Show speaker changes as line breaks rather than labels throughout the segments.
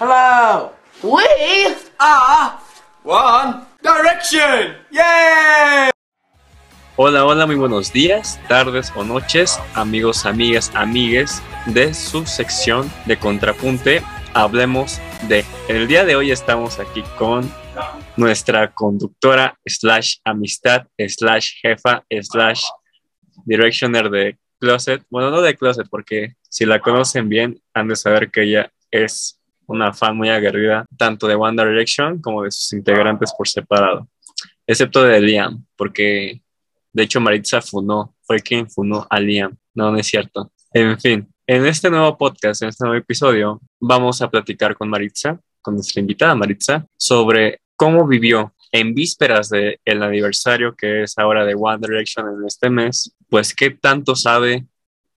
Hello. We are One Direction. Yay!
Hola, hola, muy buenos días, tardes o noches, amigos, amigas, amigues de su sección de Contrapunte. Hablemos de. En el día de hoy estamos aquí con nuestra conductora, slash amistad, slash jefa, slash directioner de Closet. Bueno, no de Closet, porque si la conocen bien, han de saber que ella es una fan muy aguerrida tanto de One Direction como de sus integrantes por separado, excepto de Liam, porque de hecho Maritza funó, fue quien funó a Liam, no, no es cierto. En fin, en este nuevo podcast, en este nuevo episodio, vamos a platicar con Maritza, con nuestra invitada Maritza, sobre cómo vivió en vísperas del el aniversario que es ahora de One Direction en este mes, pues qué tanto sabe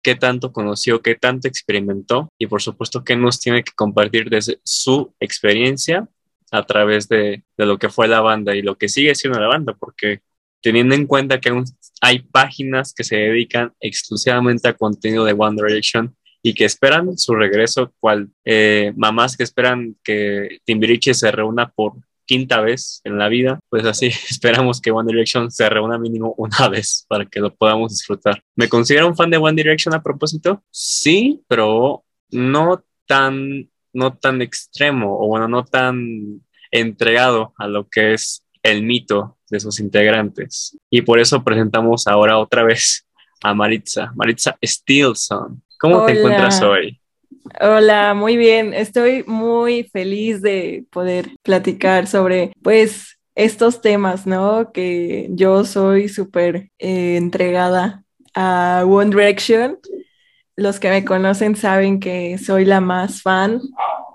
qué tanto conoció, qué tanto experimentó y por supuesto qué nos tiene que compartir desde su experiencia a través de, lo que fue la banda y lo que sigue siendo la banda, porque teniendo en cuenta que hay páginas que se dedican exclusivamente a contenido de One Direction y que esperan su regreso, cual eh, mamás que esperan que Timbiriche se reúna por quinta vez en la vida, pues así esperamos que One Direction se reúna mínimo una vez para que lo podamos disfrutar. ¿Me considero un fan de One Direction a propósito? Sí, pero no tan, no tan extremo o bueno, no tan entregado a lo que es el mito de sus integrantes. Y por eso presentamos ahora otra vez a Maritza, Maritza Steelson. ¿Cómo te encuentras hoy?
Hola, muy bien. Estoy muy feliz de poder platicar sobre, pues, estos temas, ¿no? Que yo soy súper eh, entregada a One Direction. Los que me conocen saben que soy la más fan.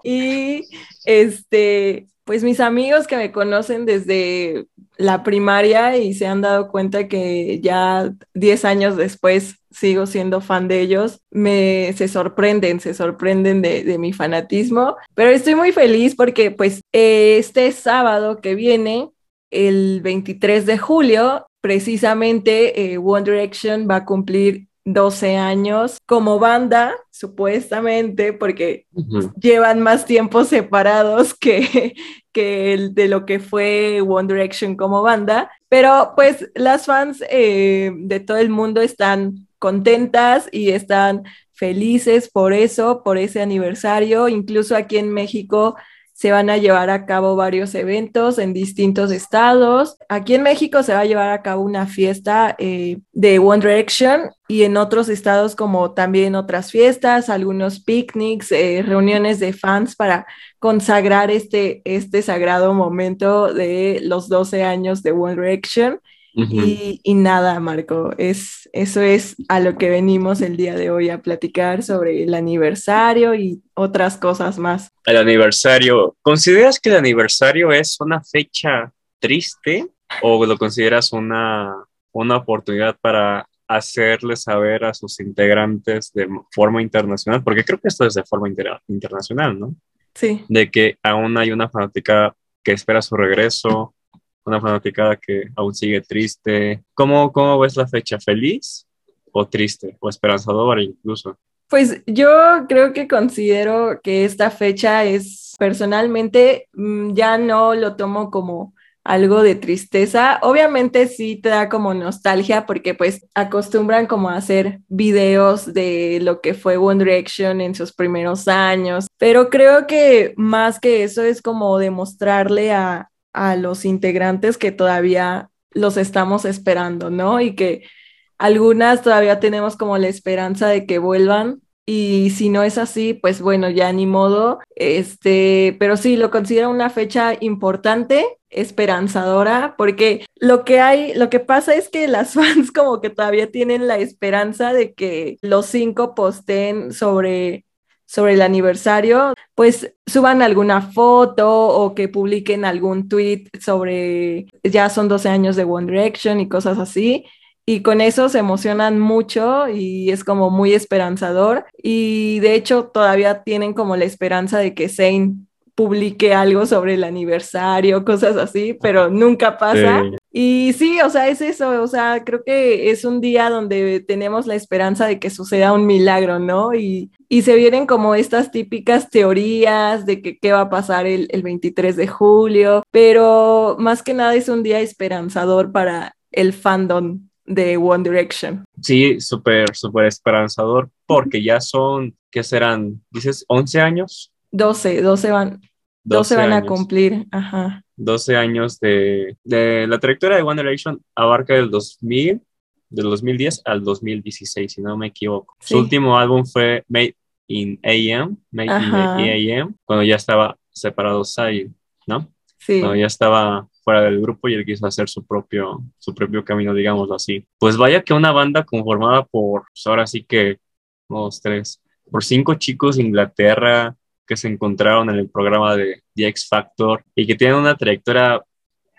Y este, pues mis amigos que me conocen desde la primaria y se han dado cuenta que ya 10 años después sigo siendo fan de ellos, me se sorprenden, se sorprenden de, mi fanatismo, pero estoy muy feliz porque pues este sábado que viene, el 23 de julio, precisamente eh, One Direction va a cumplir 12 años como banda, supuestamente, porque llevan más tiempo separados que, que el de lo que fue One Direction como banda. Pero pues las fans eh, de todo el mundo están contentas y están felices por eso, por ese aniversario. Incluso aquí en México se van a llevar a cabo varios eventos en distintos estados. Aquí en México se va a llevar a cabo una fiesta eh, de One Direction y en otros estados como también otras fiestas, algunos picnics, eh, reuniones de fans para consagrar este, este sagrado momento de los 12 años de One Direction y, nada, Marco, es, eso es a lo que venimos el día de hoy a platicar sobre el aniversario y otras cosas más.
El aniversario, ¿consideras que el aniversario es una fecha triste o lo consideras una, una oportunidad para hacerle saber a sus integrantes de forma internacional? Porque creo que esto es de forma internacional, ¿no?
Sí.
De que aún hay una fanática que espera su regreso una fanaticada que aún sigue triste. ¿Cómo, cómo ves la fecha? ¿Feliz o triste o esperanzadora incluso?
Pues yo creo que considero que esta fecha es personalmente mm, ya no lo tomo como algo de tristeza. Obviamente sí te da como nostalgia porque pues acostumbran como hacer videos de lo que fue One Direction en sus primeros años, pero creo que más que eso es como demostrarle a, a los integrantes que todavía los estamos esperando, ¿no? Y que algunas todavía tenemos como la esperanza de que vuelvan y si no es así, pues bueno, ya ni modo, este, pero sí lo considero una fecha importante, esperanzadora, porque lo que hay, lo que pasa es que las fans como que todavía tienen la esperanza de que los cinco posten sobre sobre el aniversario, pues suban alguna foto o que publiquen algún tweet sobre ya son 12 años de One Direction y cosas así. Y con eso se emocionan mucho y es como muy esperanzador. Y de hecho todavía tienen como la esperanza de que Zane publique algo sobre el aniversario, cosas así, pero nunca pasa. Y sí, o sea, es eso, o sea, creo que es un día donde tenemos la esperanza de que suceda un milagro, ¿no? Y, y se vienen como estas típicas teorías de que qué va a pasar el, el 23 de julio, pero más que nada es un día esperanzador para el fandom de One Direction.
Sí, súper, súper esperanzador, porque ya son, ¿qué serán? Dices, 11 años.
12, 12 van, 12, van a cumplir, ajá.
12 años de, de, la trayectoria de One Direction abarca del 2000, del 2010 al 2016, si no me equivoco. Sí. Su último álbum fue Made in AM, Made Ajá. in AM, cuando ya estaba separado Sai, ¿no?
Sí.
Cuando ya estaba fuera del grupo y él quiso hacer su propio, su propio camino, digámoslo así. Pues vaya que una banda conformada por, pues ahora sí que, dos, tres, por cinco chicos de Inglaterra, que se encontraron en el programa de The X Factor y que tienen una trayectoria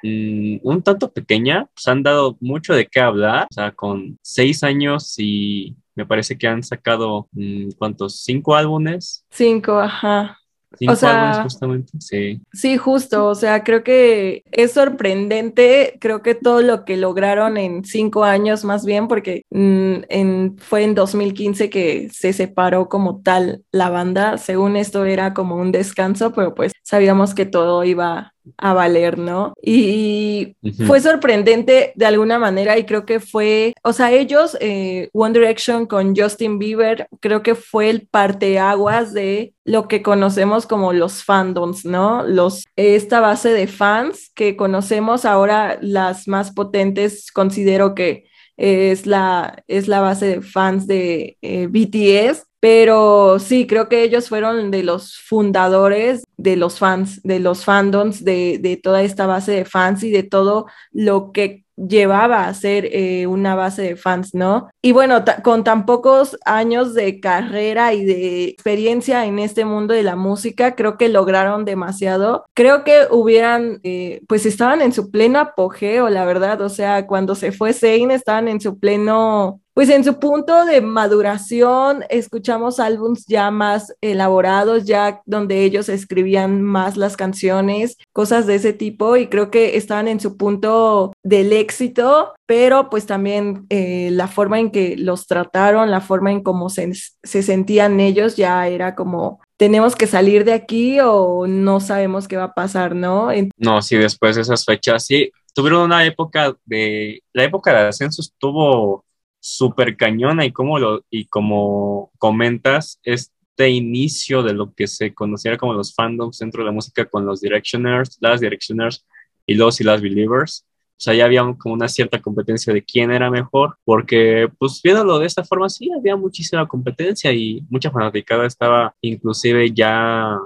mmm, un tanto pequeña, pues han dado mucho de qué hablar, o sea, con seis años y me parece que han sacado, mmm, ¿cuántos? ¿Cinco álbumes?
Cinco, ajá.
Cinco
o sea,
álbumes justamente, sí.
Sí, justo, o sea, creo que es sorprendente, creo que todo lo que lograron en cinco años más bien, porque mm, en, fue en 2015 que se separó como tal la banda, según esto era como un descanso, pero pues sabíamos que todo iba a valer, ¿no? Y uh -huh. fue sorprendente de alguna manera y creo que fue, o sea, ellos, eh, One Direction con Justin Bieber, creo que fue el parteaguas de lo que conocemos como los fandoms, ¿no? Los, esta base de fans que conocemos ahora, las más potentes, considero que es la, es la base de fans de eh, BTS, pero sí, creo que ellos fueron de los fundadores de los fans, de los fandoms, de, de toda esta base de fans y de todo lo que llevaba a ser eh, una base de fans, ¿no? Y bueno, con tan pocos años de carrera y de experiencia en este mundo de la música, creo que lograron demasiado. Creo que hubieran, eh, pues estaban en su pleno apogeo, la verdad, o sea, cuando se fue Zayn estaban en su pleno pues en su punto de maduración escuchamos álbums ya más elaborados, ya donde ellos escribían más las canciones, cosas de ese tipo, y creo que estaban en su punto del éxito, pero pues también eh, la forma en que los trataron, la forma en cómo se, se sentían ellos ya era como tenemos que salir de aquí o no sabemos qué va a pasar, ¿no?
No, sí, después de esas fechas, sí, tuvieron una época de, la época de ascenso estuvo súper cañona y como, lo, y como comentas, este inicio de lo que se conociera como los fandoms dentro de la música con los Directioners, las Directioners y los y las Believers. O sea, ya había como una cierta competencia de quién era mejor, porque pues viéndolo de esta forma, sí, había muchísima competencia y mucha fanaticada estaba inclusive ya,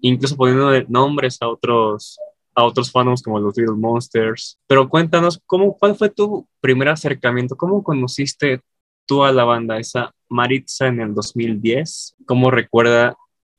incluso poniendo nombres a otros a otros fandoms como los Little Monsters. Pero cuéntanos, ¿cómo, ¿cuál fue tu primer acercamiento? ¿Cómo conociste tú a la banda, esa Maritza en el 2010? ¿Cómo recuerda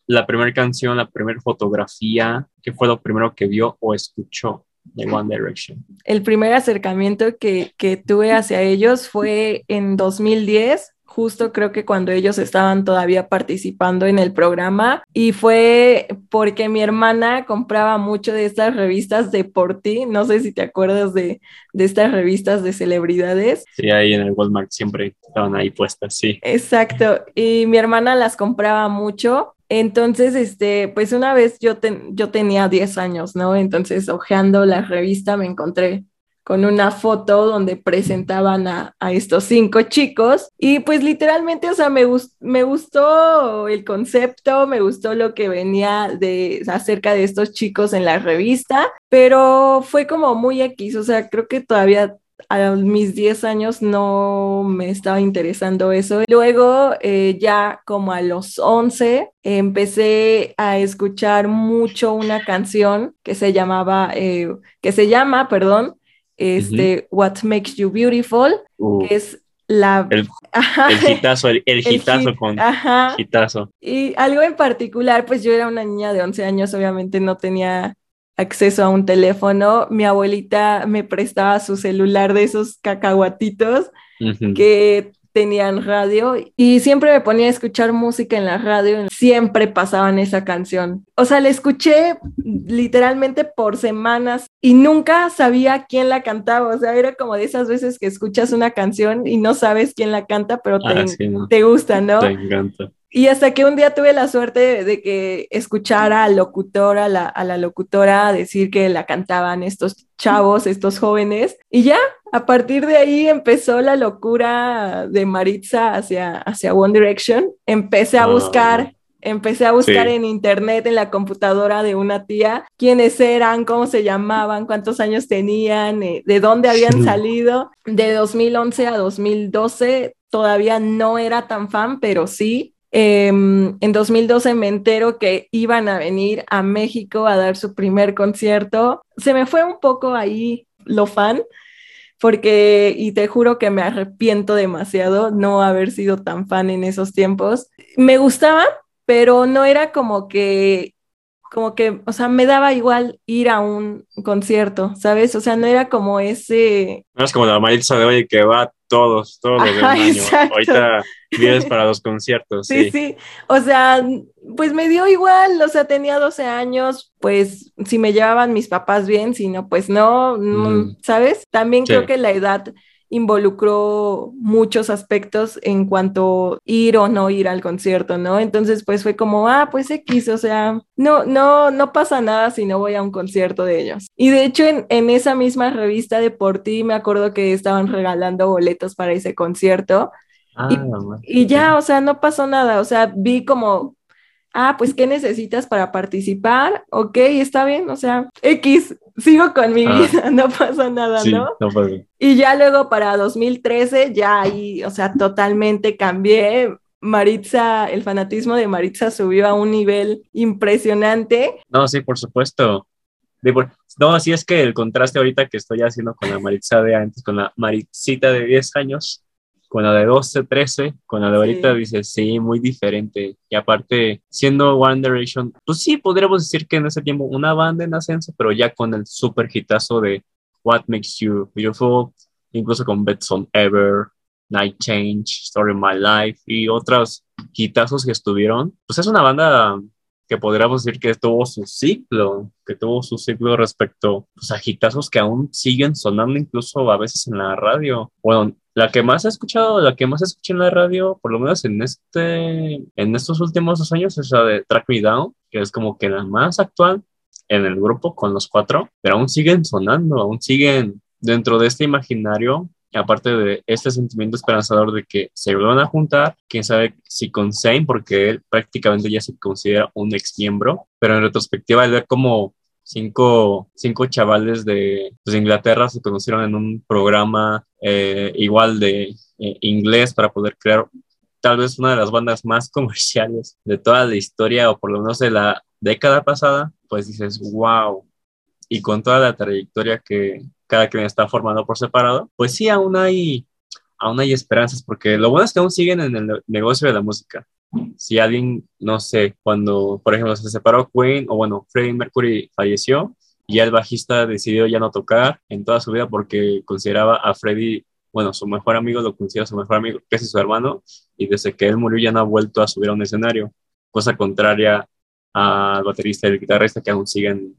la primera canción, la primera fotografía? ¿Qué fue lo primero que vio o escuchó? De One Direction.
El primer acercamiento que, que tuve hacia ellos fue en 2010 justo creo que cuando ellos estaban todavía participando en el programa y fue porque mi hermana compraba mucho de estas revistas de por ti, no sé si te acuerdas de, de estas revistas de celebridades.
Sí, ahí en el Walmart siempre estaban ahí puestas, sí.
Exacto, y mi hermana las compraba mucho entonces, este, pues una vez yo, ten, yo tenía 10 años, ¿no? Entonces, hojeando la revista me encontré con una foto donde presentaban a, a, estos cinco chicos y pues literalmente, o sea, me, gust me gustó el concepto, me gustó lo que venía de acerca de estos chicos en la revista, pero fue como muy X, o sea, creo que todavía a mis 10 años no me estaba interesando eso. Luego, eh, ya como a los 11, empecé a escuchar mucho una canción que se llamaba, eh, que se llama, perdón, este, uh -huh. What Makes You Beautiful, uh, que es la...
El, hitazo, el, hitazo hit, con
ajá.
hitazo.
Y algo en particular, pues yo era una niña de 11 años, obviamente no tenía acceso a un teléfono, mi abuelita me prestaba su celular de esos cacahuatitos uh -huh. que tenían radio y siempre me ponía a escuchar música en la radio, siempre pasaban esa canción. O sea, la escuché literalmente por semanas y nunca sabía quién la cantaba, o sea, era como de esas veces que escuchas una canción y no sabes quién la canta, pero te, ah, te gusta, ¿no?
Te encanta.
Y hasta que un día tuve la suerte de, que escuchara al locutor, a la, a la locutora decir que la cantaban estos chavos, estos jóvenes. Y ya, a partir de ahí empezó la locura de Maritza hacia, hacia One Direction. Empecé a ah, buscar Empecé a buscar en internet, en la computadora de una tía, quiénes eran, cómo se llamaban, cuántos años tenían, eh, de dónde habían salido. De 2011 a 2012 todavía no era tan fan, pero sí Em, en 2012 me entero que iban a venir a México a dar su primer concierto. Se me fue un poco ahí lo fan, porque, y te juro que me arrepiento demasiado no haber sido tan fan en esos tiempos. Me gustaba, pero no era como que, como que, o sea, me daba igual ir a un concierto, ¿sabes? O sea, no era como ese...
No es como la Maritza de hoy que va todos, todos los años. Ahorita vienes para los conciertos.
Sí, sí, O sea, pues me dio igual, o sea, tenía 12 años, pues si me llevaban mis papás bien, si no, pues no, mm. ¿sabes? También creo que la edad involucró muchos aspectos en cuanto ir o no ir al concierto, ¿no? Entonces, pues fue como, ah, pues X, o sea, no, no, no pasa nada si no voy a un concierto de ellos. Y de hecho, en, en esa misma revista de Por Ti, me acuerdo que estaban regalando boletos para ese concierto. Ah, y, y ya, o sea, no pasó nada, o sea, vi como ah, pues, ¿qué necesitas para participar? Ok, está bien, o sea, X, sigo con mi ah. vida, no pasa nada, ¿no? no pasa. Y ya luego para 2013, ya ahí, o sea, totalmente cambié. Maritza, el fanatismo de Maritza subió a un nivel impresionante.
No, sí, por supuesto. No, así es que el contraste ahorita que estoy haciendo con la Maritza de antes, con la Maritzita de 10 años, con la de 12, 13, con la de ahorita dices, sí, muy diferente. Y aparte, siendo One Direction, pues sí, podríamos decir que en ese tiempo una banda en ascenso, pero ya con el super hitazo de What Makes You Beautiful, incluso con Bets on Ever, Night Change, Story of My Life y otros hitazos que estuvieron. Pues es una banda que podríamos decir que tuvo su ciclo, que tuvo su ciclo respecto pues, a hitazos que aún siguen sonando incluso a veces en la radio. Bueno, la que más he escuchado, la que más escuché en la radio, por lo menos en este, en estos últimos dos años, es la de Track Me Down, que es como que la más actual en el grupo con los cuatro, pero aún siguen sonando, aún siguen dentro de este imaginario, aparte de este sentimiento esperanzador de que se van a juntar, quién sabe si con Zane, porque él prácticamente ya se considera un ex miembro, pero en retrospectiva, el ver como cinco, cinco chavales de, pues, Inglaterra se conocieron en un programa eh, igual de eh, inglés para poder crear tal vez una de las bandas más comerciales de toda la historia o por lo menos de la década pasada, pues dices, wow. Y con toda la trayectoria que cada quien está formando por separado, pues sí, aún hay, aún hay esperanzas, porque lo bueno es que aún siguen en el negocio de la música. Si alguien, no sé, cuando, por ejemplo, se separó Queen o bueno, Freddie Mercury falleció y el bajista decidió ya no tocar en toda su vida porque consideraba a Freddie, bueno, su mejor amigo, lo considera su mejor amigo, que es su hermano, y desde que él murió ya no ha vuelto a subir a un escenario, cosa contraria al baterista y el guitarrista que aún siguen,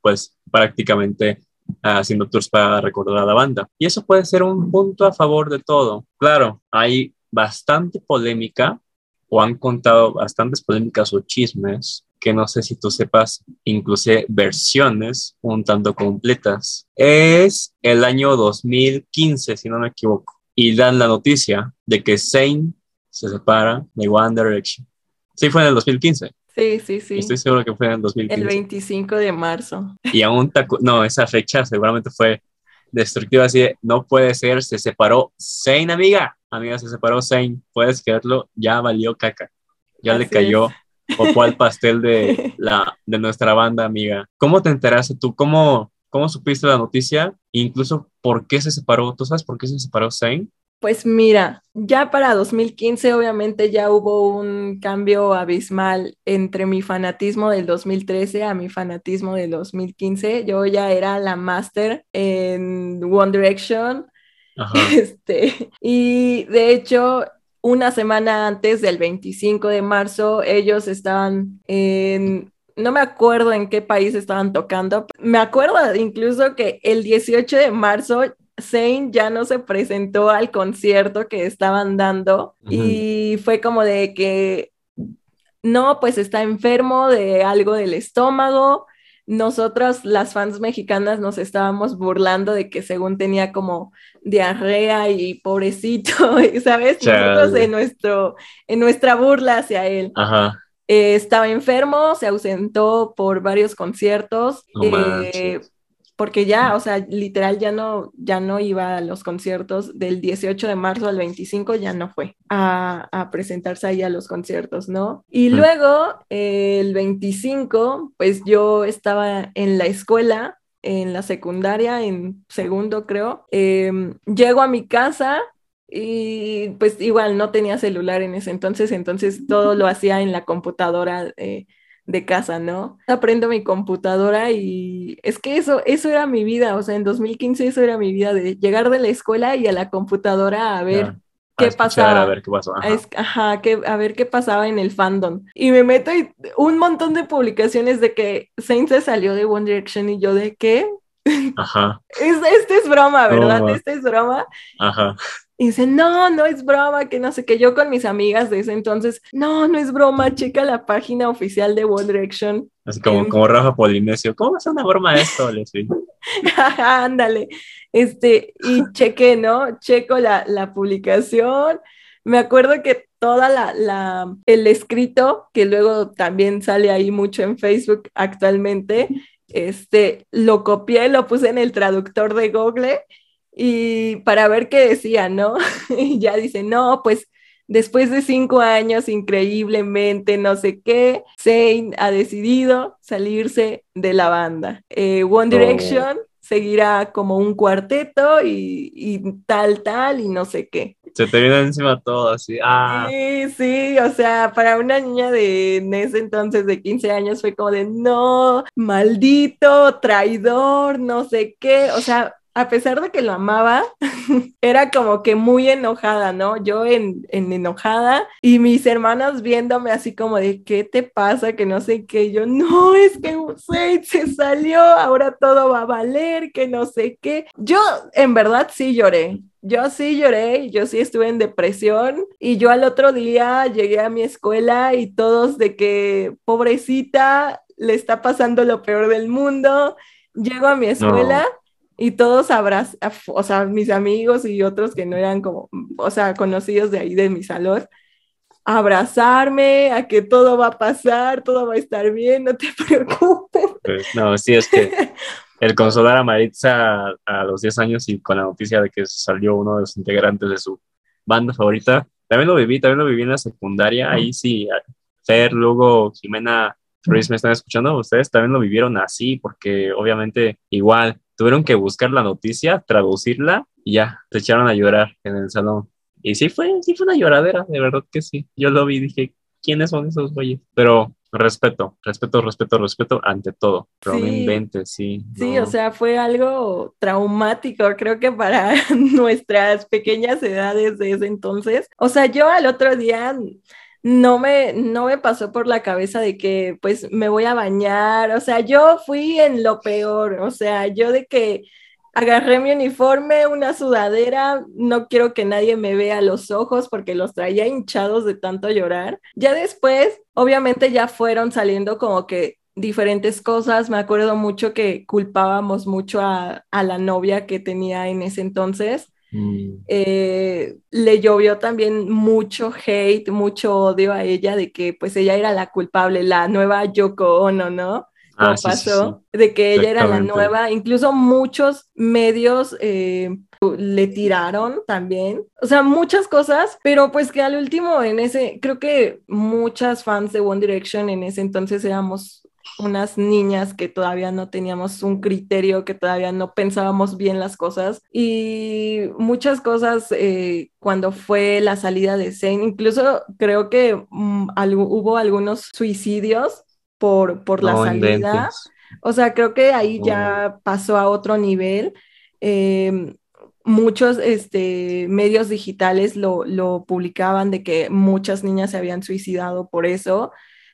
pues, prácticamente haciendo tours para recordar a la banda. Y eso puede ser un punto a favor de todo. Claro, hay bastante polémica o han contado bastantes polémicas o chismes que no sé si tú sepas, inclusive versiones un tanto completas. Es el año 2015, si no me equivoco, y dan la noticia de que Zayn se separa de One Direction. Sí, fue en el 2015.
Sí, sí, sí.
Estoy seguro que fue en el 2015.
El 25 de marzo.
Y aún, no, esa fecha seguramente fue destructiva, así de, no puede ser, se separó Zayn, amiga amiga, se separó Zane, puedes creerlo, ya valió caca. Ya le cayó o al pastel de, la, de nuestra banda, amiga. ¿Cómo te enteraste tú? ¿Cómo, ¿Cómo supiste la noticia? incluso, ¿por qué se separó? ¿Tú sabes por qué se separó Zane?
Pues mira, ya para 2015 obviamente ya hubo un cambio abismal entre mi fanatismo del 2013 a mi fanatismo del 2015. Yo ya era la máster en One Direction, Este, y de hecho, una semana antes del 25 de marzo, ellos estaban en, no me acuerdo en qué país estaban tocando. Me acuerdo incluso que el 18 de marzo Zane ya no se presentó al concierto que estaban dando y fue como de que no, pues está enfermo de algo del estómago. Nosotras, las fans mexicanas, nos estábamos burlando de que según tenía como diarrea y pobrecito, ¿sabes? Nosotros en, nuestro, en nuestra burla hacia él. Eh, estaba enfermo, se ausentó por varios conciertos. Eh, porque ya, o sea, literal ya no, ya no iba a los conciertos del 18 de marzo al 25, ya no fue a, presentarse ahí a los conciertos, ¿no? Y luego, el 25, pues yo estaba en la escuela, en la secundaria, en segundo creo, em, llego a mi casa y pues igual no tenía celular en ese entonces, entonces todo lo hacía en la computadora. Eh, de casa, ¿no? Aprendo mi computadora y es que eso, eso era mi vida, o sea, en 2015 eso era mi vida, de llegar de la escuela y a la computadora a ver qué pasaba.
A ver qué pasó.
Ajá, a ver qué pasaba en el fandom. Y me meto y un montón de publicaciones de que Saint se salió de One Direction y yo de qué.
Ajá.
Es, este es broma, ¿verdad? Este es broma.
Ajá.
Y dice, no, no es broma, que no sé qué. Yo con mis amigas de ese entonces, no, no es broma, checa la página oficial de One Direction.
Así como, em, como Rafa Polinesio, ¿cómo es una broma esto, Leslie?
Ándale, este, y cheque, ¿no? Checo la, la publicación. Me acuerdo que toda la, la, el escrito, que luego también sale ahí mucho en Facebook actualmente, este, lo copié, lo puse en el traductor de Google y para ver qué decía, ¿no? y ya dice, no, pues después de cinco años, increíblemente, no sé qué, Zayn ha decidido salirse de la banda. Eh, One oh. Direction seguirá como un cuarteto y, tal, tal, y no sé qué.
Se te viene encima todo así. Ah.
Sí, sí, o sea, para una niña de en ese entonces de 15 años fue como de no, maldito, traidor, no sé qué, o sea, a pesar de que lo amaba, era como que muy enojada, ¿no? Yo en, enojada y mis hermanos viéndome así como de, ¿qué te pasa? Que no sé qué. Yo, no, es que Usaid se salió, ahora todo va a valer, que no sé qué. Yo en verdad sí lloré. Yo sí lloré, yo sí estuve en depresión y yo al otro día llegué a mi escuela y todos de que pobrecita le está pasando lo peor del mundo. Llego a mi escuela y todos abrazan, o sea, mis amigos y otros que no eran como, o sea, conocidos de ahí de mi salón, abrazarme, a que todo va a pasar, todo va a estar bien, no te preocupes.
Pues, no, sí, es que el consolar a Maritza a los 10 años y con la noticia de que salió uno de los integrantes de su banda favorita, también lo viví, también lo viví en la secundaria, ahí sí, Fer, luego Jimena, Ruiz, ¿me están escuchando? Ustedes también lo vivieron así, porque obviamente igual tuvieron que buscar la noticia, traducirla y ya, se echaron a llorar en el salón. Y sí fue, sí fue una lloradera, de verdad que sí. Yo lo vi y dije, ¿quiénes son esos güeyes? Pero respeto, respeto, respeto, respeto ante todo. Pero sí. sí.
Sí, o sea, fue algo traumático, creo que para nuestras pequeñas edades de ese entonces. O sea, yo al otro día no me, no me pasó por la cabeza de que pues me voy a bañar, o sea, yo fui en lo peor, o sea, yo de que agarré mi uniforme, una sudadera, no quiero que nadie me vea los ojos porque los traía hinchados de tanto llorar. Ya después, obviamente ya fueron saliendo como que diferentes cosas. Me acuerdo mucho que culpábamos mucho a, a, la novia que tenía en ese entonces. Mm. Eh, le llovió también mucho hate, mucho odio a ella de que pues ella era la culpable, la nueva Yoko Ono, ¿no?
Ah,
pasó, de que ella era la nueva, incluso muchos medios eh, le tiraron también, o sea, muchas cosas, pero pues que al último en ese, creo que muchas fans de One Direction en ese entonces éramos unas niñas que todavía no teníamos un criterio, que todavía no pensábamos bien las cosas y muchas cosas eh, cuando fue la salida de Zane, incluso creo que mm, hubo algunos suicidios por, por la salida. O sea, creo que ahí ya pasó a otro nivel. Em, muchos este, medios digitales lo, lo publicaban de que muchas niñas se habían suicidado por eso.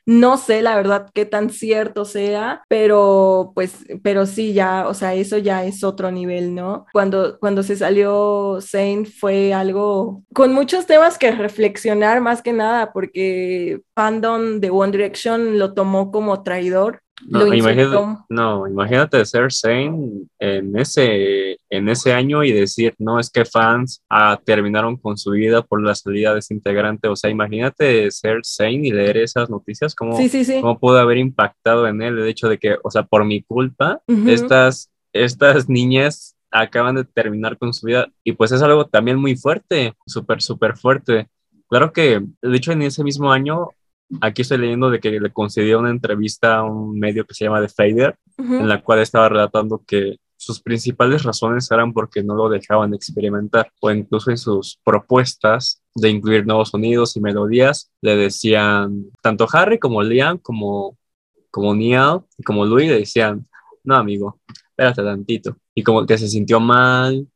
No sé la verdad qué tan cierto sea, pero pues, pero sí, ya, o sea, eso ya es otro nivel, ¿no? Cuando, cuando se salió Saint fue algo con muchos temas que reflexionar más que nada, porque fandom de One Direction lo tomó como traidor
no, imagínate, no, imagínate ser Zane en ese, en ese año y decir, no, es que fans ah, terminaron con su vida por la salida de ese integrante. O sea, imagínate ser Zane y leer esas noticias, cómo, cómo pudo haber impactado en él el hecho de que, o sea, por mi culpa, estas, estas niñas acaban de terminar con su vida y pues es algo también muy fuerte, súper, súper fuerte. Claro que, de hecho, en ese mismo año Aquí estoy leyendo de que le concedió una entrevista a un medio que se llama The Fader, en la cual estaba relatando que sus principales razones eran porque no lo dejaban experimentar o incluso en sus propuestas de incluir nuevos sonidos y melodías le decían tanto Harry como Liam como como Neil y como Louis le decían no amigo espérate tantito y como que se sintió mal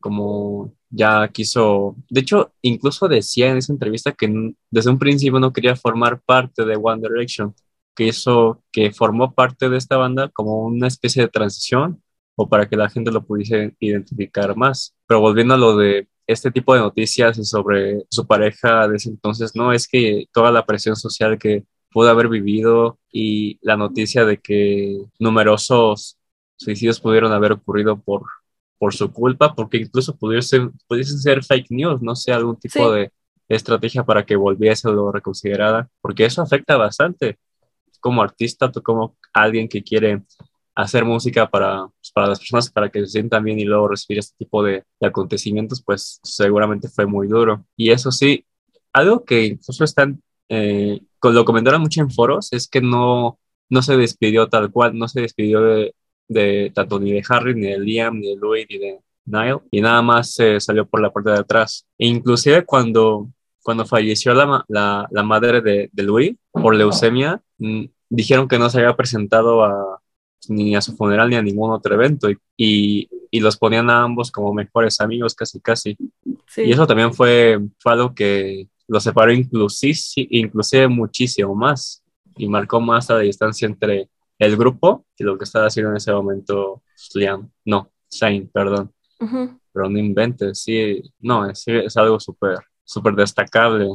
como ya quiso, de hecho, incluso decía en esa entrevista que desde un principio no quería formar parte de One Direction, que hizo, que formó parte de esta banda como una especie de transición o para que la gente lo pudiese identificar más. Pero volviendo a lo de este tipo de noticias sobre su pareja de ese entonces, no es que toda la presión social que pudo haber vivido y la noticia de que numerosos suicidios pudieron haber ocurrido por por su culpa, porque incluso pudiesen, pudiesen ser fake news, no sé, algún tipo de estrategia para que volviese lo reconsiderada, porque eso afecta bastante como artista, tú como alguien que quiere hacer música para, pues, para las personas, para que se sientan bien y luego recibir este tipo de, acontecimientos, pues seguramente fue muy duro. Y eso sí, algo que incluso están, eh, lo comentaron mucho en foros, es que no, no se despidió tal cual, no se despidió de, de tanto ni de Harry, ni de Liam, ni de Louis, ni de Niall, y nada más se salió por la puerta de atrás. E inclusive cuando, cuando falleció la, la, la madre de, de, Louis por leucemia, mm, dijeron que no se había presentado a, ni a su funeral ni a ningún otro evento y, y, los ponían a ambos como mejores amigos casi casi. Y eso también fue, fue algo que los separó inclusive, inclusive muchísimo más y marcó más la distancia entre el grupo y lo que estaba haciendo en ese momento Liam, no, Shane, perdón. Pero no inventes, sí, no, es, es algo súper, súper destacable.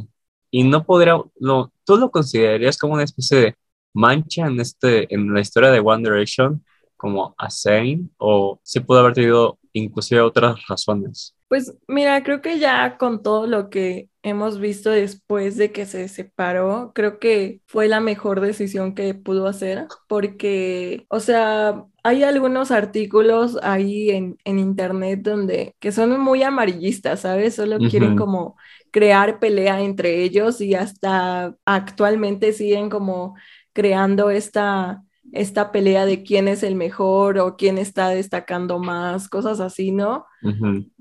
Y no podría, no, ¿tú lo considerarías como una especie de mancha en, este, en la historia de One Direction, como a Shane, o sí pudo haber tenido inclusive otras razones?
Pues mira, creo que ya con todo lo que hemos visto después de que se separó, creo que fue la mejor decisión que pudo hacer, porque, o sea, hay algunos artículos ahí en, internet donde que son muy amarillistas, ¿sabes? Solo quieren como crear pelea entre ellos y hasta actualmente siguen como creando esta esta pelea de quién es el mejor o quién está destacando más, cosas así, ¿no?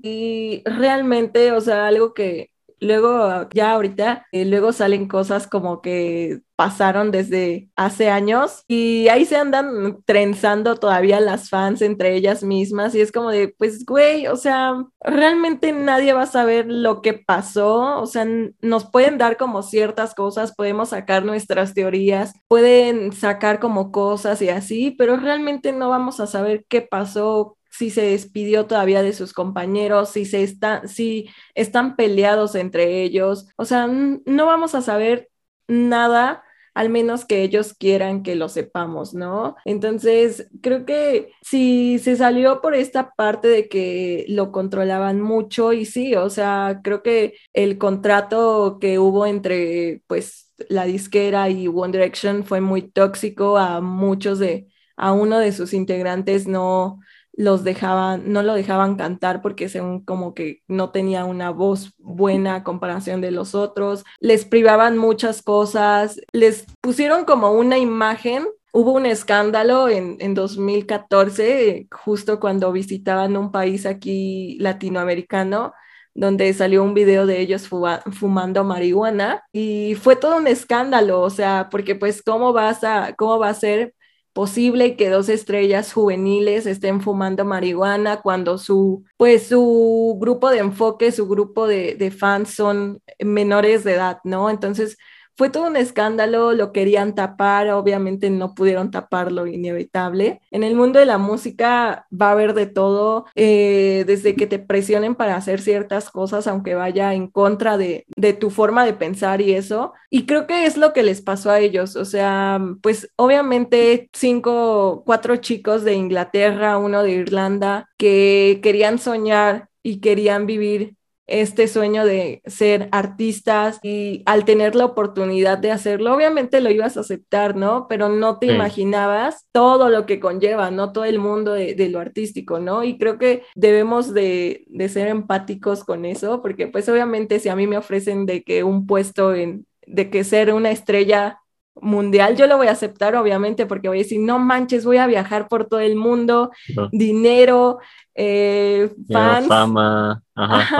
Y realmente, o sea, algo que luego, ya ahorita, eh, luego salen cosas como que pasaron desde hace años y ahí se andan trenzando todavía las fans entre ellas mismas y es como de, pues, güey, o sea, realmente nadie va a saber lo que pasó, o sea, nos pueden dar como ciertas cosas, podemos sacar nuestras teorías, pueden sacar como cosas y así, pero realmente no vamos a saber qué pasó, si se despidió todavía de sus compañeros, si se están, si están peleados entre ellos. O sea, no vamos a saber nada al menos que ellos quieran que lo sepamos, ¿no? Entonces, creo que si se salió por esta parte de que lo controlaban mucho y sí, o sea, creo que el contrato que hubo entre, pues, la disquera y One Direction fue muy tóxico a muchos de, a uno de sus integrantes no, los dejaban, no lo dejaban cantar porque según como que no tenía una voz buena a comparación de los otros, les privaban muchas cosas, les pusieron como una imagen. Hubo un escándalo en, en 2014, justo cuando visitaban un país aquí latinoamericano, donde salió un video de ellos fumando marihuana y fue todo un escándalo, o sea, porque pues cómo vas a, cómo va a ser posible que dos estrellas juveniles estén fumando marihuana cuando su, pues su grupo de enfoque, su grupo de, de fans son menores de edad, ¿no? Entonces, fue todo un escándalo, lo querían tapar, obviamente no pudieron taparlo, inevitable. En el mundo de la música va a haber de todo, eh, desde que te presionen para hacer ciertas cosas, aunque vaya en contra de, de tu forma de pensar y eso. Y creo que es lo que les pasó a ellos, o sea, pues obviamente cinco, cuatro chicos de Inglaterra, uno de Irlanda, que querían soñar y querían vivir este sueño de ser artistas y al tener la oportunidad de hacerlo, obviamente lo ibas a aceptar, ¿no? Pero no te imaginabas todo lo que conlleva, ¿no? Todo el mundo de, lo artístico, ¿no? Y creo que debemos de, de, ser empáticos con eso, porque pues obviamente si a mí me ofrecen de que un puesto en, de que ser una estrella mundial, yo lo voy a aceptar, obviamente, porque voy a decir, no manches, voy a viajar por todo el mundo, dinero, eh, fans.
fama.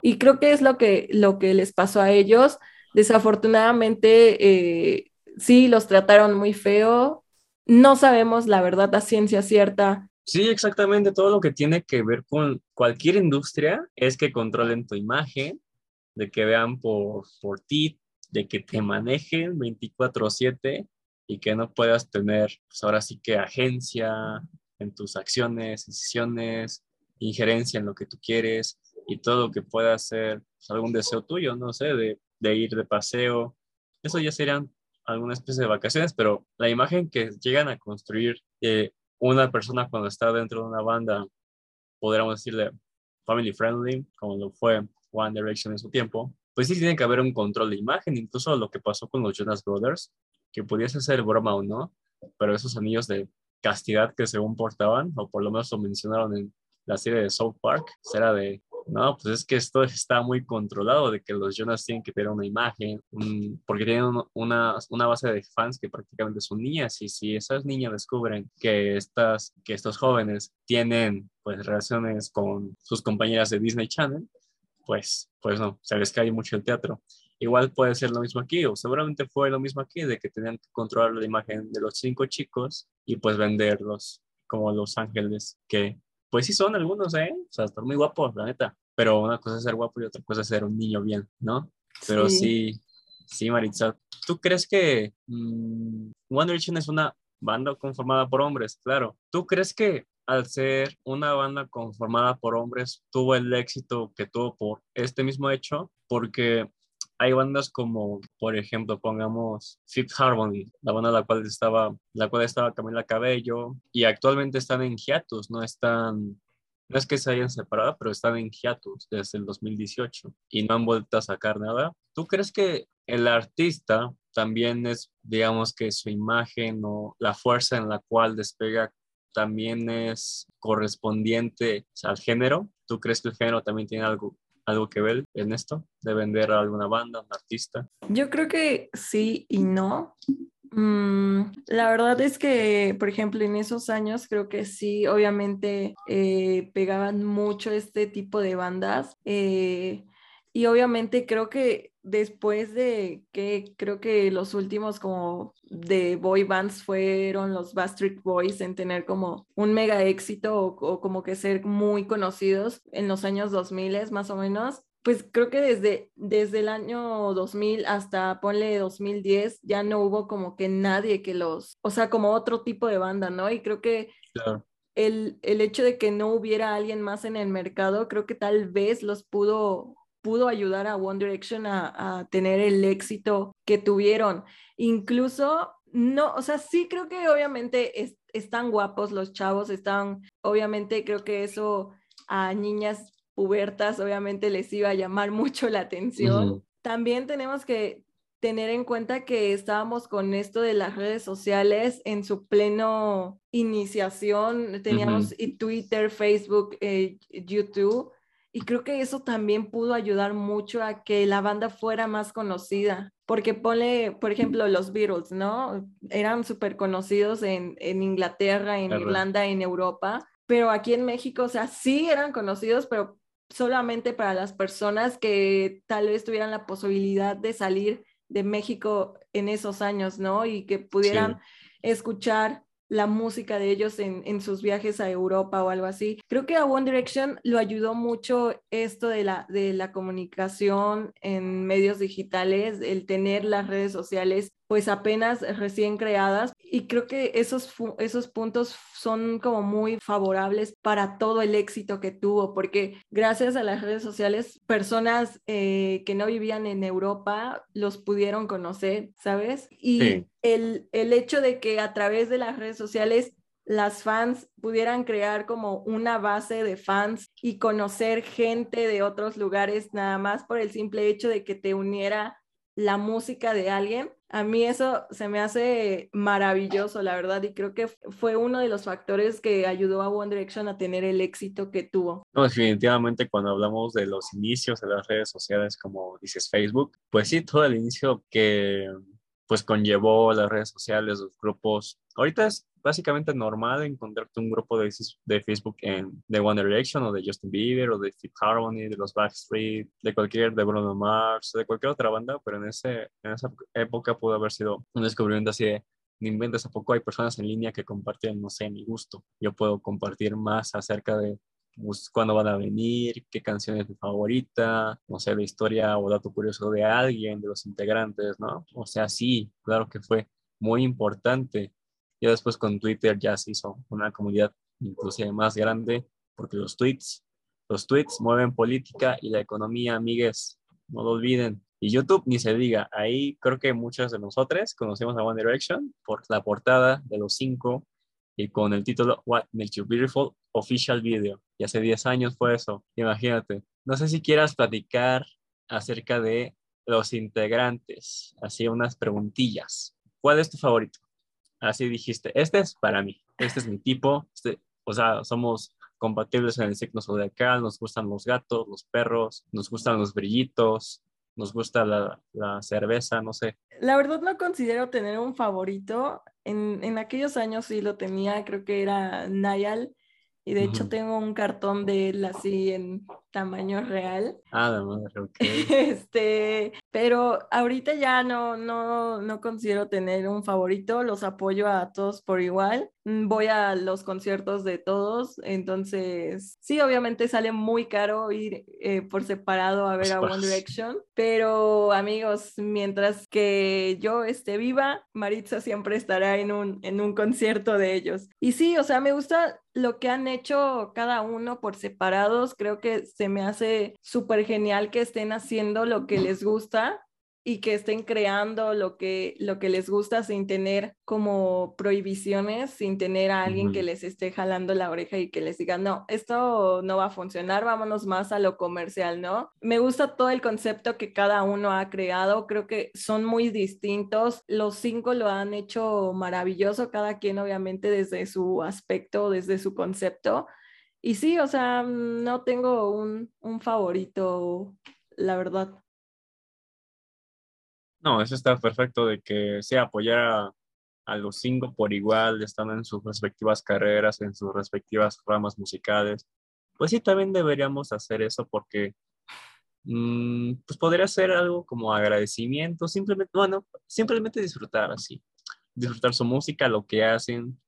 Y creo que es lo que, lo que les pasó a ellos. Desafortunadamente, eh, sí, los trataron muy feo. No sabemos la verdad, la ciencia cierta.
Sí, exactamente. Todo lo que tiene que ver con cualquier industria es que controlen tu imagen, de que vean por, por ti, de que te manejen 24/7 y que no puedas tener, pues ahora sí que agencia en tus acciones, decisiones, injerencia en lo que tú quieres y todo lo que pueda ser pues, algún deseo tuyo, no sé, de, ir de paseo. Eso ya serían alguna especie de vacaciones, pero la imagen que llegan a construir eh, una persona cuando está dentro de una banda, podríamos decirle family friendly, como lo fue One Direction en su tiempo, pues sí tiene que haber un control de imagen, incluso lo que pasó con los Jonas Brothers, que pudiese ser broma o no, pero esos anillos de castidad que según portaban, o por lo menos lo mencionaron en la serie de South Park, era de, no, pues es que esto está muy controlado, de que los Jonas tienen que tener una imagen, porque tienen una, una, base de fans que prácticamente son niñas, y si esas niñas descubren que, estas, que estos jóvenes tienen pues relaciones con sus compañeras de Disney Channel, pues, pues no, se les cae mucho el teatro. Igual puede ser lo mismo aquí, o seguramente fue lo mismo aquí, de que tenían que controlar la imagen de los cinco chicos y pues venderlos como los ángeles, que pues sí son algunos, ¿eh? O sea, están muy guapos, la neta. Pero una cosa es ser guapo y otra cosa es ser un niño bien, ¿no? Pero sí, sí, Maritza. ¿Tú crees que mm, One Direction es una banda conformada por hombres? Claro. ¿Tú crees que al ser una banda conformada por hombres, tuvo el éxito que tuvo por este mismo hecho, porque hay bandas como, por ejemplo, pongamos Fifth Harmony, la banda la cual estaba, la cual estaba Camila Cabello, y actualmente están en hiatus, no están, no es que se hayan separado, pero están en hiatus desde el 2018 y no han vuelto a sacar nada. ¿Tú crees que el artista también es, digamos que su imagen o la fuerza en la cual despega también es correspondiente al género. ¿Tú crees que el género también tiene algo, algo que ver en esto? ¿De vender a alguna banda, un artista?
Yo creo que sí y no. Mm, la verdad es que, por ejemplo, en esos años creo que sí, obviamente eh, pegaban mucho este tipo de bandas. Eh, y obviamente creo que después de que creo que los últimos como de boy bands fueron los Bastric Boys en tener como un mega éxito o, como que ser muy conocidos en los años 2000 más o menos. Pues creo que desde, desde el año 2000 hasta ponle 2010 ya no hubo como que nadie que los, o sea, como otro tipo de banda, ¿no? Y creo que el, el hecho de que no hubiera alguien más en el mercado, creo que tal vez los pudo pudo ayudar a One Direction a, tener el éxito que tuvieron. Incluso, no, o sea, sí creo que obviamente están guapos los chavos, están, obviamente creo que eso a niñas pubertas obviamente les iba a llamar mucho la atención. También tenemos que tener en cuenta que estábamos con esto de las redes sociales en su pleno iniciación. Teníamos Twitter, Facebook, eh, YouTube. Y creo que eso también pudo ayudar mucho a que la banda fuera más conocida, porque pone, por ejemplo, los Beatles, ¿no? Eran súper conocidos en, en, Inglaterra, en Irlanda, en Europa, pero aquí en México, o sea, sí eran conocidos, pero solamente para las personas que tal vez tuvieran la posibilidad de salir de México en esos años, ¿no? Y que pudieran escuchar la música de ellos en, en, sus viajes a Europa o algo así. Creo que a One Direction lo ayudó mucho esto de la, de la comunicación en medios digitales, el tener las redes sociales pues apenas recién creadas y creo que esos, esos puntos son como muy favorables para todo el éxito que tuvo, porque gracias a las redes sociales, personas eh, que no vivían en Europa los pudieron conocer, ¿sabes? Y el, el hecho de que a través de las redes sociales las fans pudieran crear como una base de fans y conocer gente de otros lugares nada más por el simple hecho de que te uniera la música de alguien, a mí eso se me hace maravilloso, la verdad, y creo que fue uno de los factores que ayudó a One Direction a tener el éxito que tuvo.
No, definitivamente cuando hablamos de los inicios de las redes sociales, como dices Facebook, pues sí, todo el inicio que pues conllevó las redes sociales, los grupos. Ahorita es básicamente normal encontrarte un grupo de, de Facebook en, de One Direction o de Justin Bieber o de Fifth Harmony, de los Backstreet, de cualquier, de Bruno Mars, de cualquier otra banda, pero en, ese, en esa época pudo haber sido un descubrimiento así de, ni inventes, ¿a poco hay personas en línea que comparten, no sé, mi gusto? Yo puedo compartir más acerca de cuándo van a venir, qué canción es mi favorita, no sé, la historia o dato curioso de alguien, de los integrantes, ¿no? O sea, sí, claro que fue muy importante ya después con Twitter ya se hizo una comunidad inclusive más grande porque los tweets, los tweets mueven política y la economía, amigues, no lo olviden. Y YouTube ni se diga, ahí creo que muchos de nosotros conocemos a One Direction por la portada de los cinco y con el título What Makes You Beautiful Official Video. Y hace 10 años fue eso, imagínate. No sé si quieras platicar acerca de los integrantes, así unas preguntillas. ¿Cuál es tu favorito? así dijiste, este es para mí, este es mi tipo, este, o sea, somos compatibles en el signo zodiacal, nos gustan los gatos, los perros, nos gustan los brillitos, nos gusta la, la, cerveza, no sé.
La verdad no considero tener un favorito. En, en aquellos años sí lo tenía, creo que era Nayal. Y de hecho tengo un cartón de él así en tamaño real.
Ah, de madre, ok.
Este, pero ahorita ya no, no, no considero tener un favorito, los apoyo a todos por igual. Mm, voy a los conciertos de todos, entonces sí, obviamente sale muy caro ir eh, por separado a ver a One Direction, pero amigos, mientras que yo esté viva, Maritza siempre estará en un, en un concierto de ellos. Y sí, o sea, me gusta lo que han hecho cada uno por separados, creo que se me hace súper genial que estén haciendo lo que les gusta y que estén creando lo que, lo que les gusta sin tener como prohibiciones, sin tener a alguien que les esté jalando la oreja y que les diga, no, esto no va a funcionar, vámonos más a lo comercial, ¿no? Me gusta todo el concepto que cada uno ha creado, creo que son muy distintos, los cinco lo han hecho maravilloso, cada quien obviamente desde su aspecto, desde su concepto. Y sí, o sea, no tengo un, un favorito, la verdad.
No, eso está perfecto de que sea apoyar a, los cinco por igual, estando en sus respectivas carreras, en sus respectivas ramas musicales. Pues sí, también deberíamos hacer eso porque mm, pues podría ser algo como agradecimiento, simplemente, bueno, simplemente disfrutar así, disfrutar su música, lo que hacen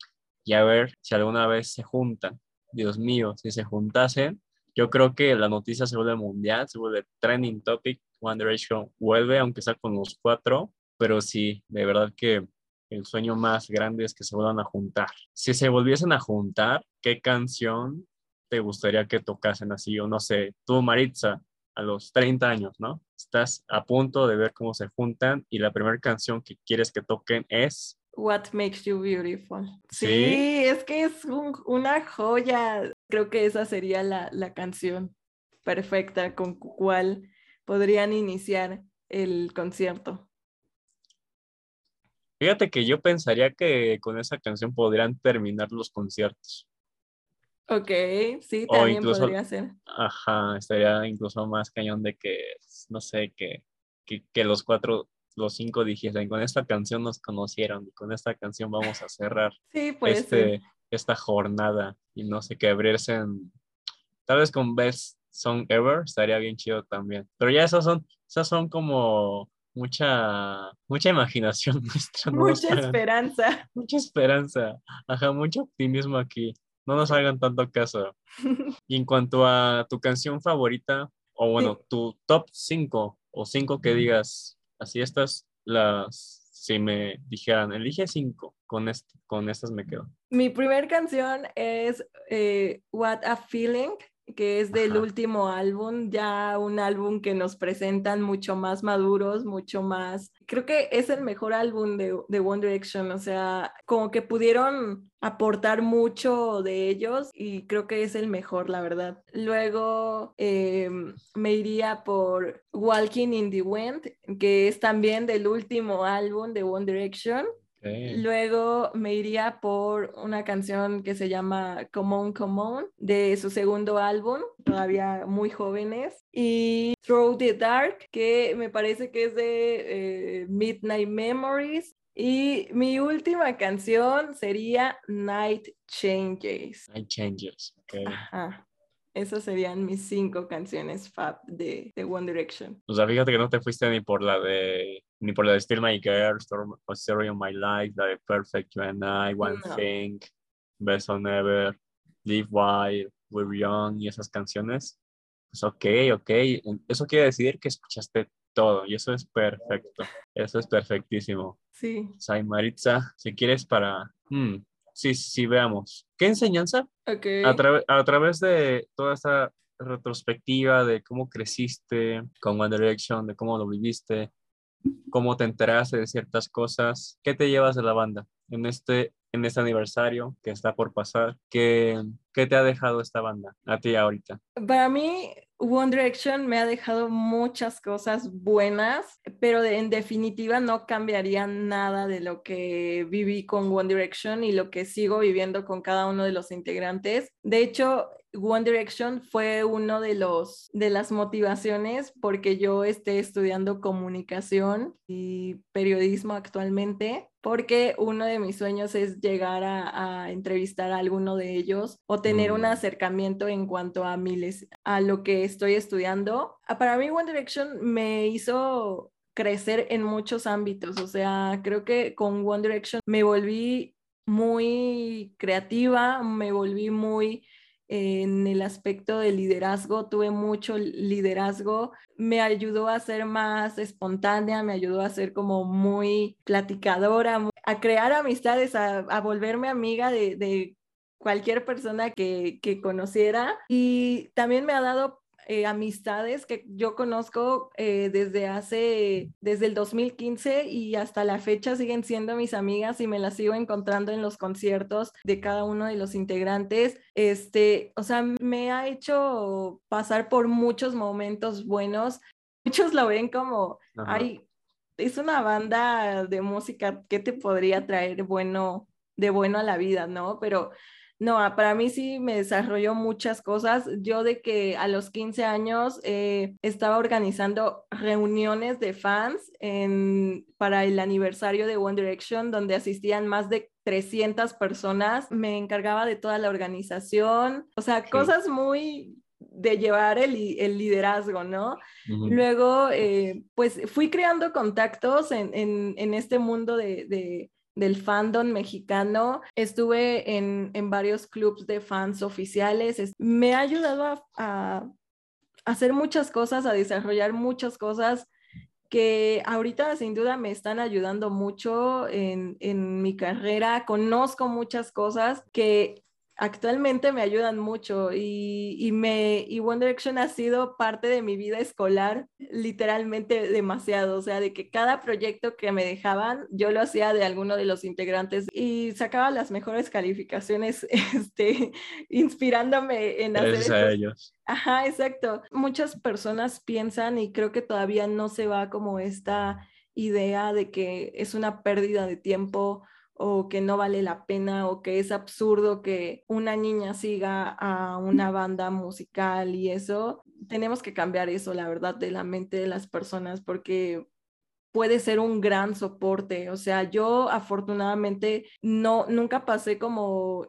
y a ver si alguna vez se juntan. Dios mío, si se juntasen, yo creo que la noticia se vuelve mundial, se vuelve trending topic One Direction vuelve, aunque sea con los cuatro, pero sí, de verdad que el sueño más grande es que se vuelvan a juntar. Si se volviesen a juntar, ¿qué canción te gustaría que tocasen así? O no sé, tú, Maritza, a los 30 años, ¿no? Estás a punto de ver cómo se juntan y la primera canción que quieres que toquen es...
What Makes You Beautiful. Sí, es que es una joya. Creo que esa sería la, la canción perfecta con cual podrían iniciar el concierto?
Fíjate que yo pensaría que con esa canción podrían terminar los conciertos.
Ok, sí, también podría ser.
Ajá, estaría incluso más cañón de que, no sé, que, que, los cuatro, los cinco dijesen, con esta canción nos conocieron y con esta canción vamos a cerrar este, esta jornada y no sé, que abriesen, tal vez con Best Song Ever estaría bien chido también. Pero ya esas son, esas son como mucha, mucha imaginación nuestra. no
Mucha esperanza.
mucha esperanza. Ajá, mucho optimismo aquí. No nos hagan tanto caso. Y en cuanto a tu canción favorita, o bueno, tu top 5 o 5 que digas, así estas, las, si me dijeran, elige 5, con, est- con estas me quedo.
Mi primer canción es eh, What a Feeling, que es del
Ajá.
último álbum, ya un álbum que nos presentan mucho más maduros, mucho más... Creo que es el mejor álbum de, de One Direction, o sea, como que pudieron aportar mucho de ellos y creo que es el mejor, la verdad. Luego eh, me iría por Walking in the Wind, que es también del último álbum de One Direction. Luego me iría por una canción que se llama Come On, Come On, de su segundo álbum, todavía muy jóvenes. Y Through the Dark, que me parece que es de eh, Midnight Memories. Y mi última canción sería Night Changes.
Hay changes. ok.
Ajá. Esas serían mis cinco canciones fab de, de One Direction.
O sea, fíjate que no te fuiste ni por la de ni por la de Still My Girl, Story of My Life, la de Perfect You and I, One
No.
Thing, Best on Ever, Live Wild, We're Young y esas canciones. Pues ok, ok. Eso quiere decir que escuchaste todo y eso es perfecto. Eso es perfectísimo.
Sí,
Sai Maritza, si quieres para... hmm, sí, sí, veamos. ¿Qué enseñanza
ok.
a, trave- a través de toda esta retrospectiva de cómo creciste con One Direction, de cómo lo viviste, cómo te enteraste de ciertas cosas, ¿qué te llevas de la banda en este, en este aniversario que está por pasar? ¿Qué, qué te ha dejado esta banda a ti ahorita?
Para mí, One Direction me ha dejado muchas cosas buenas, pero en definitiva no cambiaría nada de lo que viví con One Direction y lo que sigo viviendo con cada uno de los integrantes. De hecho, One Direction fue uno de los de las motivaciones porque yo esté estudiando comunicación y periodismo actualmente, porque uno de mis sueños es llegar a, a entrevistar a alguno de ellos o tener
Mm.
un acercamiento en cuanto a miles, a lo que estoy estudiando. Ah, Para mí One Direction me hizo crecer en muchos ámbitos, o sea, creo que con One Direction me volví muy creativa, me volví muy en el aspecto de liderazgo, tuve mucho liderazgo, me ayudó a ser más espontánea, me ayudó a ser como muy platicadora, a crear amistades, a, a volverme amiga de, de cualquier persona que, que conociera. Y también me ha dado eh, amistades que yo conozco eh, desde hace, desde el 2015 y hasta la fecha siguen siendo mis amigas y me las sigo encontrando en los conciertos de cada uno de los integrantes. Este, o sea, me ha hecho pasar por muchos momentos buenos. Muchos lo ven como,
Ajá.
ay, es una banda de música que te podría traer bueno, de bueno a la vida, ¿no? Pero no, ah, para mí sí me desarrolló muchas cosas. Yo de que a los 15 años eh, estaba organizando reuniones de fans en, para el aniversario de One Direction, donde asistían más de 300 personas. Me encargaba de toda la organización, o sea,
Sí.
cosas muy de llevar el, li- el liderazgo, ¿no? Luego, eh, pues fui creando contactos en, en- en este mundo de, de- del fandom mexicano. Estuve en, en varios clubs de fans oficiales. Es- me ha ayudado a, a hacer muchas cosas, a desarrollar muchas cosas que ahorita sin duda me están ayudando mucho en, en mi carrera. Conozco muchas cosas que actualmente me ayudan mucho y, y, me, y One Direction ha sido parte de mi vida escolar literalmente demasiado, o sea, de que cada proyecto que me dejaban, yo lo hacía de alguno de los integrantes y sacaba las mejores calificaciones, este, inspirándome en hacer
Gracias a ellos.
Ajá, exacto. Muchas personas piensan y creo que todavía no se va como esta idea de que es una pérdida de tiempo o que no vale la pena o que es absurdo que una niña siga a una banda musical y eso. Tenemos que cambiar eso, la verdad, de la mente de las personas porque puede ser un gran soporte. O sea, yo afortunadamente no, nunca pasé como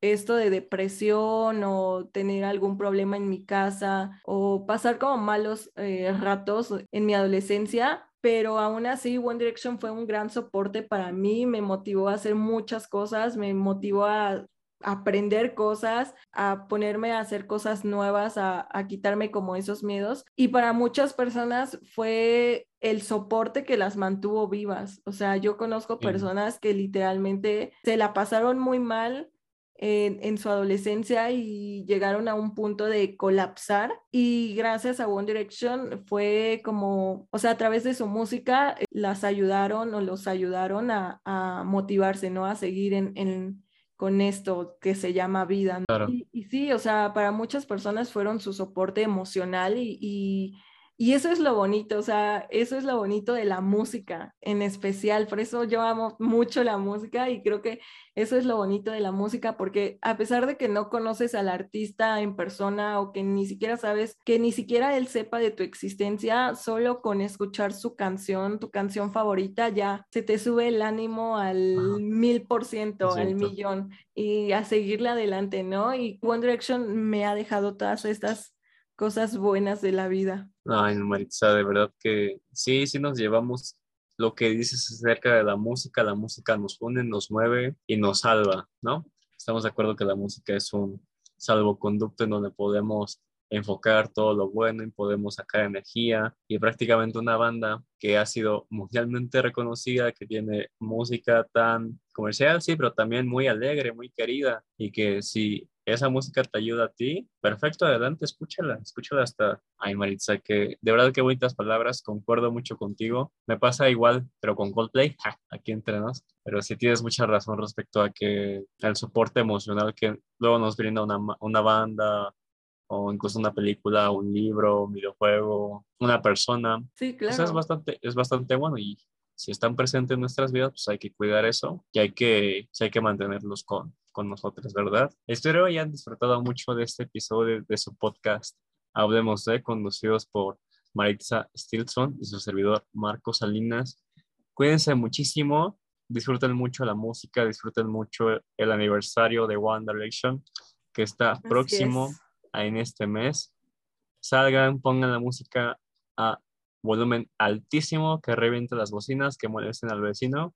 esto de depresión o tener algún problema en mi casa o pasar como malos eh, ratos en mi adolescencia pero aún así One Direction fue un gran soporte para mí, me motivó a hacer muchas cosas, me motivó a aprender cosas, a ponerme a hacer cosas nuevas, a, quitarme como esos miedos. Y para muchas personas fue el soporte que las mantuvo vivas. O sea, yo conozco personas que literalmente se la pasaron muy mal en, su adolescencia y llegaron a un punto de colapsar y gracias a One Direction fue como, o sea, a través de su música eh, las ayudaron o los ayudaron a, motivarse, ¿no? A seguir en, con esto que se llama vida. Y, sí, o sea, para muchas personas fueron su soporte emocional y y eso es lo bonito, o sea, eso es lo bonito de la música en especial. Por eso yo amo mucho la música y creo que eso es lo bonito de la música, porque a pesar de que no conoces al artista en persona o que ni siquiera sabes, que ni siquiera él sepa de tu existencia, solo con escuchar su canción, tu canción favorita, ya se te sube el ánimo al mil por ciento, al millón y a seguirle adelante, ¿no? Y One Direction me ha dejado todas estas cosas buenas de la vida.
Ay, Maritza, de verdad que sí, sí nos llevamos lo que dices acerca de la música. La música nos une, nos mueve y nos salva, ¿no? Estamos de acuerdo que la música es un salvoconducto en donde podemos enfocar todo lo bueno y podemos sacar energía y prácticamente una banda que ha sido mundialmente reconocida, que tiene música tan comercial, sí, pero también muy alegre, muy querida y que si esa música te ayuda a ti, perfecto, adelante, escúchala, escúchala hasta, ay Maritza, que de verdad qué bonitas palabras, concuerdo mucho contigo, me pasa igual, pero con Coldplay, aquí entre nos, pero sí tienes mucha razón respecto a que el soporte emocional que luego nos brinda una, una banda o incluso una película, un libro, un videojuego, una persona,
sí, claro.
Pues es bastante, es bastante bueno y si están presentes en nuestras vidas, pues hay que cuidar eso y hay que, hay que mantenerlos con, con nosotros, ¿verdad? Espero hayan disfrutado mucho de este episodio de, su podcast Hablemos de, conducidos por Maritza Stilson y su servidor Marco Salinas. Cuídense muchísimo, disfruten mucho la música, disfruten mucho el aniversario de One Direction que está próximo en este mes. Salgan, pongan la música a volumen altísimo, que reviente las bocinas, que molesten al vecino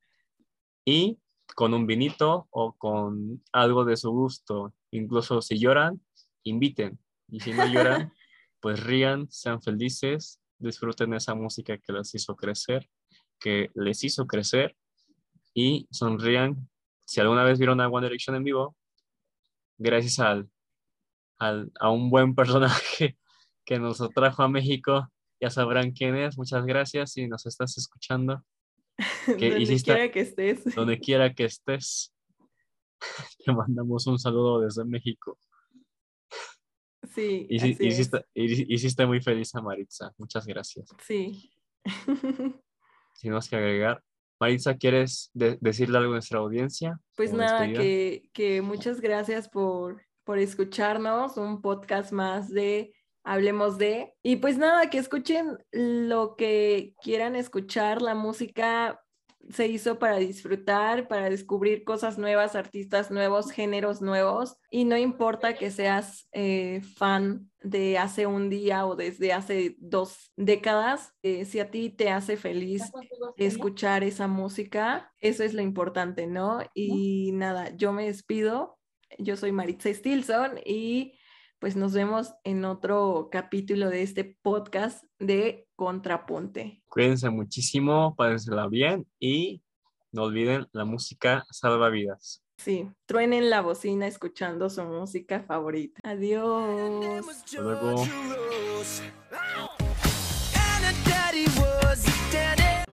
y con un vinito o con algo de su gusto. Incluso si lloran, inviten. Y si no lloran, pues rían, sean felices, disfruten esa música que les hizo crecer, que les hizo crecer y sonrían. Si alguna vez vieron a One Direction en vivo, gracias al, a un buen personaje que nos trajo a México, ya sabrán quién es. Muchas gracias si nos estás escuchando.
donde quiera que estés.
Donde quiera que estés. Te mandamos un saludo desde México.
Sí.
hiciste, muy feliz a Maritza. Muchas gracias.
Sí.
Sin más que agregar. Maritza, ¿quieres decirle algo a nuestra audiencia?
Pues nada, que, que, muchas gracias por, por escucharnos. Un podcast más de hablemos de. Y pues nada, que escuchen lo que quieran escuchar. La música se hizo para disfrutar, para descubrir cosas nuevas, artistas nuevos, géneros nuevos. Y no importa que seas eh, fan de hace un día o desde hace dos décadas, eh, si a ti te hace feliz escuchar esa música, eso es lo importante, ¿no? Y nada, yo me despido. Yo soy Maritza Stilson y pues nos vemos en otro capítulo de este podcast de Contrapunte.
Cuídense muchísimo, pásensela bien y no olviden la música salva vidas.
Sí, truenen la bocina escuchando su música favorita. Adiós.
Hasta luego.